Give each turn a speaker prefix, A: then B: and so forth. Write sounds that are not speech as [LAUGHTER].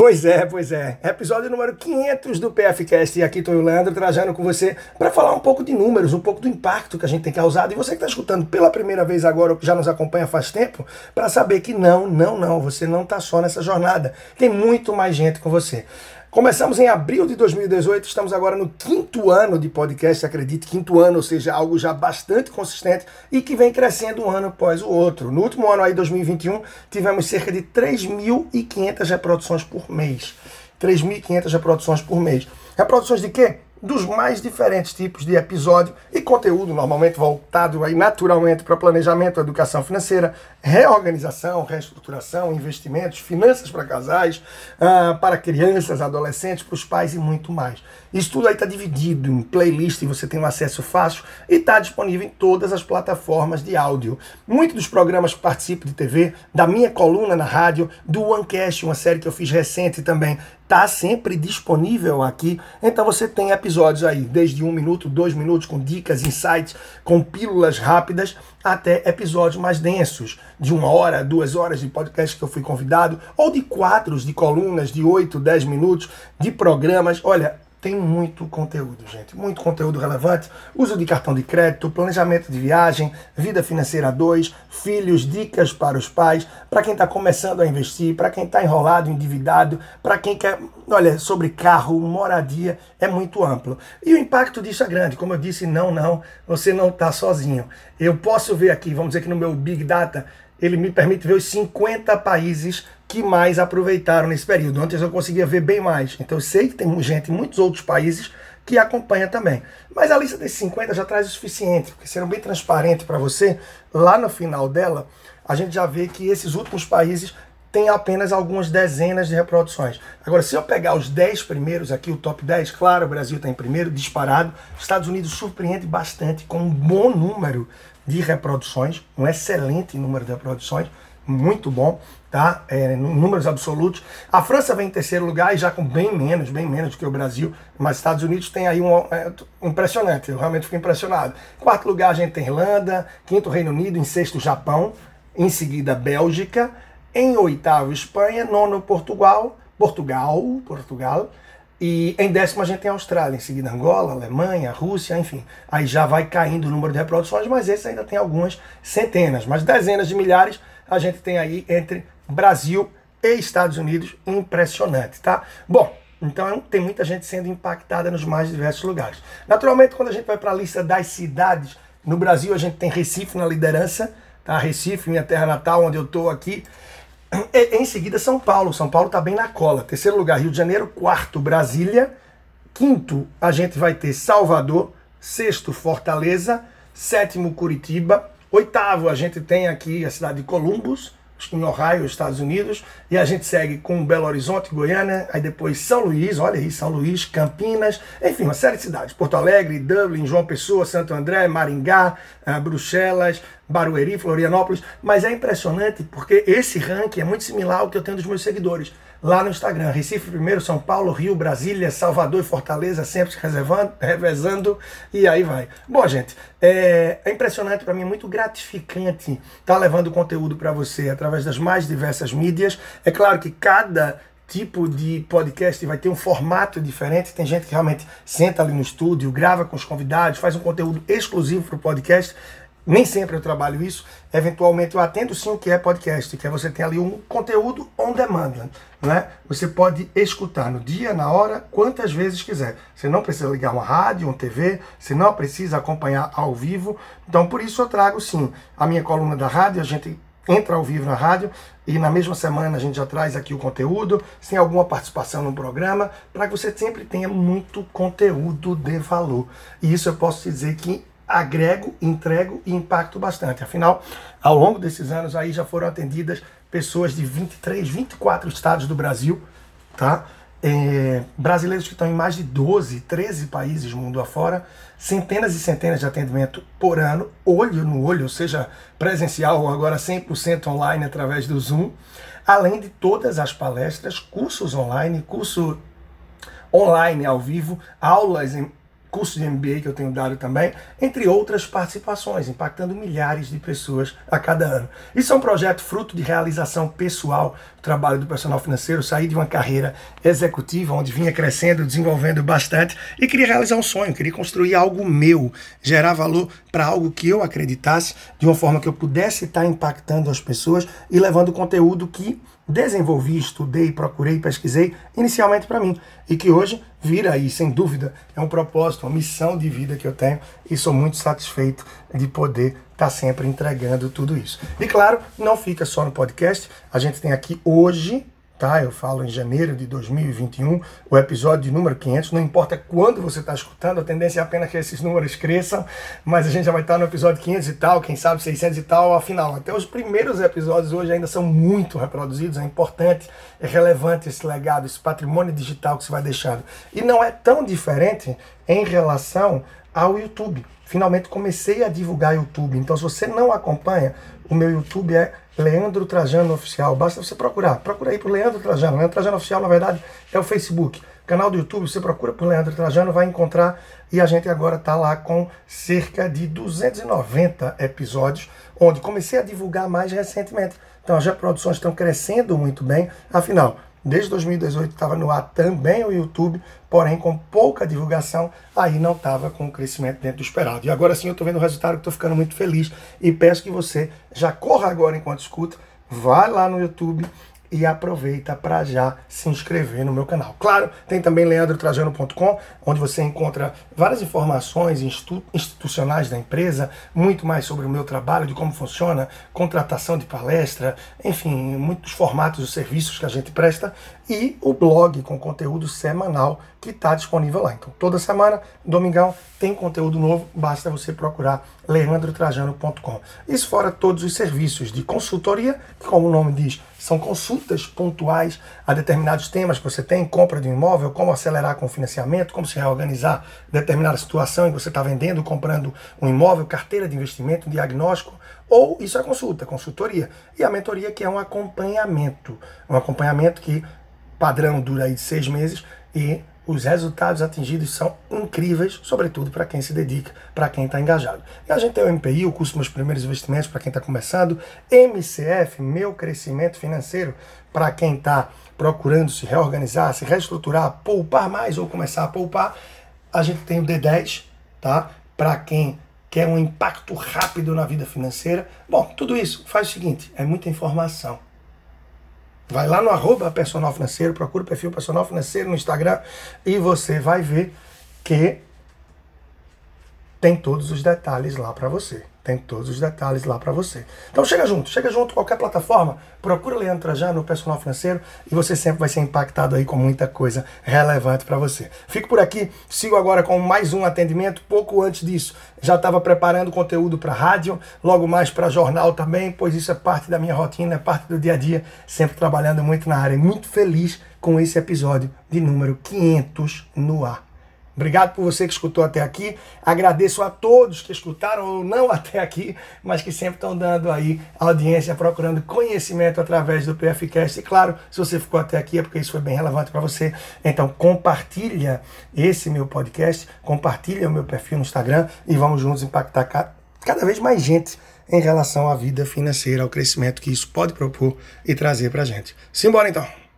A: Pois é, pois é. Episódio número 500 do PFcast e aqui estou o Leandro trajando com você para falar um pouco de números, um pouco do impacto que a gente tem causado. E você que está escutando pela primeira vez agora ou que já nos acompanha faz tempo, para saber que não, não, não, você não está só nessa jornada. Tem muito mais gente com você. Começamos em abril de 2018, estamos agora no quinto ano de podcast, acredite, quinto ano, ou seja, algo já bastante consistente e que vem crescendo um ano após o outro. No último ano aí, 2021, tivemos cerca de 3.500 reproduções por mês. 3.500 reproduções por mês. Reproduções de quê? Dos mais diferentes tipos de episódio e conteúdo, normalmente voltado aí naturalmente para planejamento, educação financeira, reorganização, reestruturação, investimentos, finanças para casais, uh, para crianças, adolescentes, para os pais e muito mais. Isso tudo aí está dividido em playlist, você tem um acesso fácil e está disponível em todas as plataformas de áudio. Muitos dos programas que participo de TV, da minha coluna na rádio, do OneCast, uma série que eu fiz recente também, está sempre disponível aqui. Então você tem episódios aí, desde um minuto, dois minutos, com dicas, insights, com pílulas rápidas, até episódios mais densos, de uma hora, duas horas de podcast que eu fui convidado, ou de quadros, de colunas, de oito, dez minutos, de programas. Olha, tem muito conteúdo, gente. Muito conteúdo relevante. Uso de cartão de crédito, planejamento de viagem, vida financeira 2, filhos, dicas para os pais, para quem está começando a investir, para quem está enrolado, endividado, para quem quer, olha, sobre carro, moradia, é muito amplo. E o impacto disso é grande. Como eu disse, não, não, você não está sozinho. Eu posso ver aqui, vamos dizer que no meu Big Data, ele me permite ver os 50 países que mais aproveitaram nesse período. Antes eu conseguia ver bem mais. Então eu sei que tem gente em muitos outros países que acompanha também. Mas a lista desses 50 já traz o suficiente, porque sendo bem transparente para você, lá no final dela, a gente já vê que esses últimos países têm apenas algumas dezenas de reproduções. Agora, se eu pegar os 10 primeiros aqui, o top 10, claro, o Brasil está em primeiro, disparado. Estados Unidos surpreende bastante com um bom número de reproduções, um excelente número de reproduções, muito bom, tá? É, números absolutos. A França vem em terceiro lugar e já com bem menos, bem menos do que o Brasil, mas Estados Unidos tem aí um é, impressionante, eu realmente fico impressionado. Quarto lugar a gente tem Irlanda, quinto Reino Unido, em sexto Japão, em seguida Bélgica, em oitavo Espanha, nono Portugal, Portugal, Portugal, e em décimo a gente tem Austrália, em seguida Angola, Alemanha, Rússia, enfim. Aí já vai caindo o número de reproduções, mas esse ainda tem algumas centenas, mas dezenas de milhares a gente tem aí entre Brasil e Estados Unidos. Impressionante, tá? Bom, então tem muita gente sendo impactada nos mais diversos lugares. Naturalmente, quando a gente vai para a lista das cidades, no Brasil a gente tem Recife na liderança, tá? Recife, minha terra natal, onde eu estou aqui. E, em seguida, São Paulo. São Paulo está bem na cola. Terceiro lugar, Rio de Janeiro. Quarto, Brasília. Quinto, a gente vai ter Salvador. Sexto, Fortaleza. Sétimo, Curitiba. Oitavo, a gente tem aqui a cidade de Columbus em Ohio, Estados Unidos, e a gente segue com Belo Horizonte, Goiânia, aí depois São Luís, olha aí, São Luís, Campinas, enfim, uma série de cidades. Porto Alegre, Dublin, João Pessoa, Santo André, Maringá, uh, Bruxelas, Barueri, Florianópolis, mas é impressionante porque esse ranking é muito similar ao que eu tenho dos meus seguidores lá no Instagram. Recife primeiro, São Paulo, Rio, Brasília, Salvador e Fortaleza, sempre reservando, [LAUGHS] revezando e aí vai. Bom, gente, é, é impressionante para mim, é muito gratificante estar tá levando conteúdo para você através das mais diversas mídias. É claro que cada tipo de podcast vai ter um formato diferente. Tem gente que realmente senta ali no estúdio, grava com os convidados, faz um conteúdo exclusivo para o podcast. Nem sempre eu trabalho isso. Eventualmente eu atendo sim o que é podcast, que é você ter ali um conteúdo on demand. Né? Você pode escutar no dia, na hora, quantas vezes quiser. Você não precisa ligar uma rádio, uma TV, você não precisa acompanhar ao vivo. Então por isso eu trago sim a minha coluna da rádio, a gente entra ao vivo na rádio e na mesma semana a gente já traz aqui o conteúdo, sem alguma participação no programa, para que você sempre tenha muito conteúdo de valor. E isso eu posso dizer que agrego, entrego e impacto bastante. Afinal, ao longo desses anos aí já foram atendidas pessoas de 23, 24 estados do Brasil, tá? É, brasileiros que estão em mais de 12, 13 países mundo afora, centenas e centenas de atendimento por ano, olho no olho, ou seja, presencial ou agora 100% online através do Zoom, além de todas as palestras, cursos online, curso online ao vivo, aulas em curso de MBA que eu tenho dado também, entre outras participações, impactando milhares de pessoas a cada ano. Isso é um projeto fruto de realização pessoal do trabalho do personal financeiro. Saí de uma carreira executiva, onde vinha crescendo, desenvolvendo bastante, e queria realizar um sonho, queria construir algo meu, gerar valor para algo que eu acreditasse, de uma forma que eu pudesse estar impactando as pessoas e levando conteúdo que desenvolvi, estudei, procurei, pesquisei inicialmente para mim e que hoje vira aí, sem dúvida, é um propósito, uma missão de vida que eu tenho e sou muito satisfeito de poder estar tá sempre entregando tudo isso. E claro, não fica só no podcast, a gente tem aqui hoje tá? Eu falo em janeiro de 2021, o episódio de número 500. Não importa quando você está escutando, a tendência é apenas que esses números cresçam, mas a gente já vai estar no episódio 500 e tal, quem sabe 600 e tal, afinal. Até os primeiros episódios hoje ainda são muito reproduzidos, é importante, é relevante esse legado, esse patrimônio digital que você vai deixando. E não é tão diferente em relação ao YouTube. Finalmente comecei a divulgar YouTube. Então, se você não acompanha, o meu YouTube é Leandro Trajano Oficial. Basta você procurar. Procura aí por Leandro Trajano. Leandro Trajano Oficial, na verdade, é o Facebook. Canal do YouTube, você procura por Leandro Trajano, vai encontrar. E a gente agora está lá com cerca de 290 episódios, onde comecei a divulgar mais recentemente. Então as reproduções estão crescendo muito bem. Afinal, Desde 2018 estava no ar também o YouTube, porém com pouca divulgação, aí não estava com o crescimento dentro do esperado. E agora sim eu estou vendo o resultado, estou ficando muito feliz e peço que você já corra agora enquanto escuta, vá lá no YouTube e aproveita para já se inscrever no meu canal. Claro, tem também leandrotrajano.com, onde você encontra várias informações institu institucionais da empresa, muito mais sobre o meu trabalho, de como funciona, contratação de palestra, enfim, muitos formatos de serviços que a gente presta e o blog com conteúdo semanal que está disponível lá. Então, toda semana, domingão, tem conteúdo novo, basta você procurar leandrotrajano.com. Isso fora todos os serviços de consultoria, que, como o nome diz, são consultas pontuais a determinados temas que você tem, compra de um imóvel, como acelerar com o financiamento, como se reorganizar determinada situação em que você está vendendo, comprando um imóvel, carteira de investimento, um diagnóstico, ou isso é consulta, consultoria. E a mentoria que é um acompanhamento, um acompanhamento que padrão dura aí de seis meses e os resultados atingidos são incríveis, sobretudo para quem se dedica, para quem está engajado. E a gente tem o MPI, o curso Meus Primeiros Investimentos, para quem está começando, MCF, Meu Crescimento Financeiro, para quem está procurando se reorganizar, se reestruturar, poupar mais ou começar a poupar. A gente tem o D10, tá? Para quem quer um impacto rápido na vida financeira. Bom, tudo isso faz o seguinte: é muita informação Vai lá no arroba personal financeiro, procura o perfil personal financeiro no Instagram e você vai ver que tem todos os detalhes lá para você. Tem todos os detalhes lá para você. Então chega junto, chega junto, qualquer plataforma, procura Leandro Trajano no Personal Financeiro e você sempre vai ser impactado aí com muita coisa relevante para você. Fico por aqui, sigo agora com mais um atendimento. Pouco antes disso, já estava preparando conteúdo para rádio, logo mais para jornal também, pois isso é parte da minha rotina, é parte do dia a dia, sempre trabalhando muito na área. Muito feliz com esse episódio de número 500 no ar. Obrigado por você que escutou até aqui. Agradeço a todos que escutaram ou não [LAUGHS] até aqui, mas que sempre estão dando aí audiência, procurando conhecimento através do PFcast. E claro, se você ficou até aqui é porque isso foi bem relevante para você. Então compartilha esse meu podcast, compartilha o meu perfil no Instagram e vamos juntos impactar cada vez mais gente em relação à vida financeira, ao crescimento que isso pode propor e trazer para gente. Simbora então!